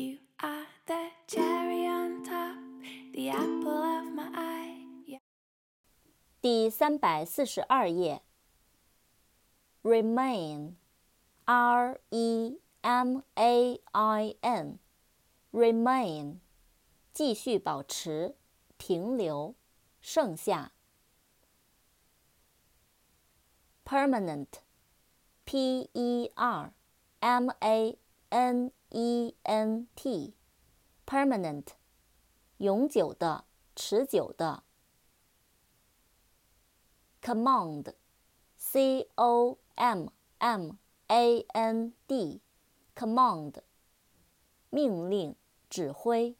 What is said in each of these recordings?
You are the cherry on top, the apple of my eye. Yeah. 第三百四十二页。Remain，R E M A I N，remain，继续保持，停留，剩下。Permanent，P E R M A N E N T，permanent，永久的，持久的。Command，C O M M A N D，command，命令、指挥。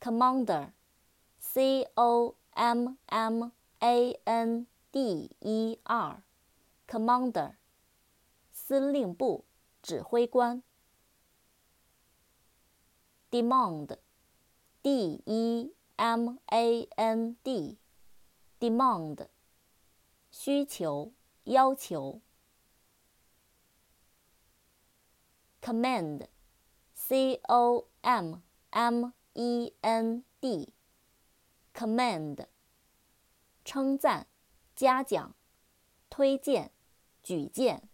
Commander，C O M M A N D E R，commander，司令部、指挥官。Demand，D E M A N D，demand，需求、要求。Command，C O M M E N D，command，称赞、嘉奖、推荐、举荐。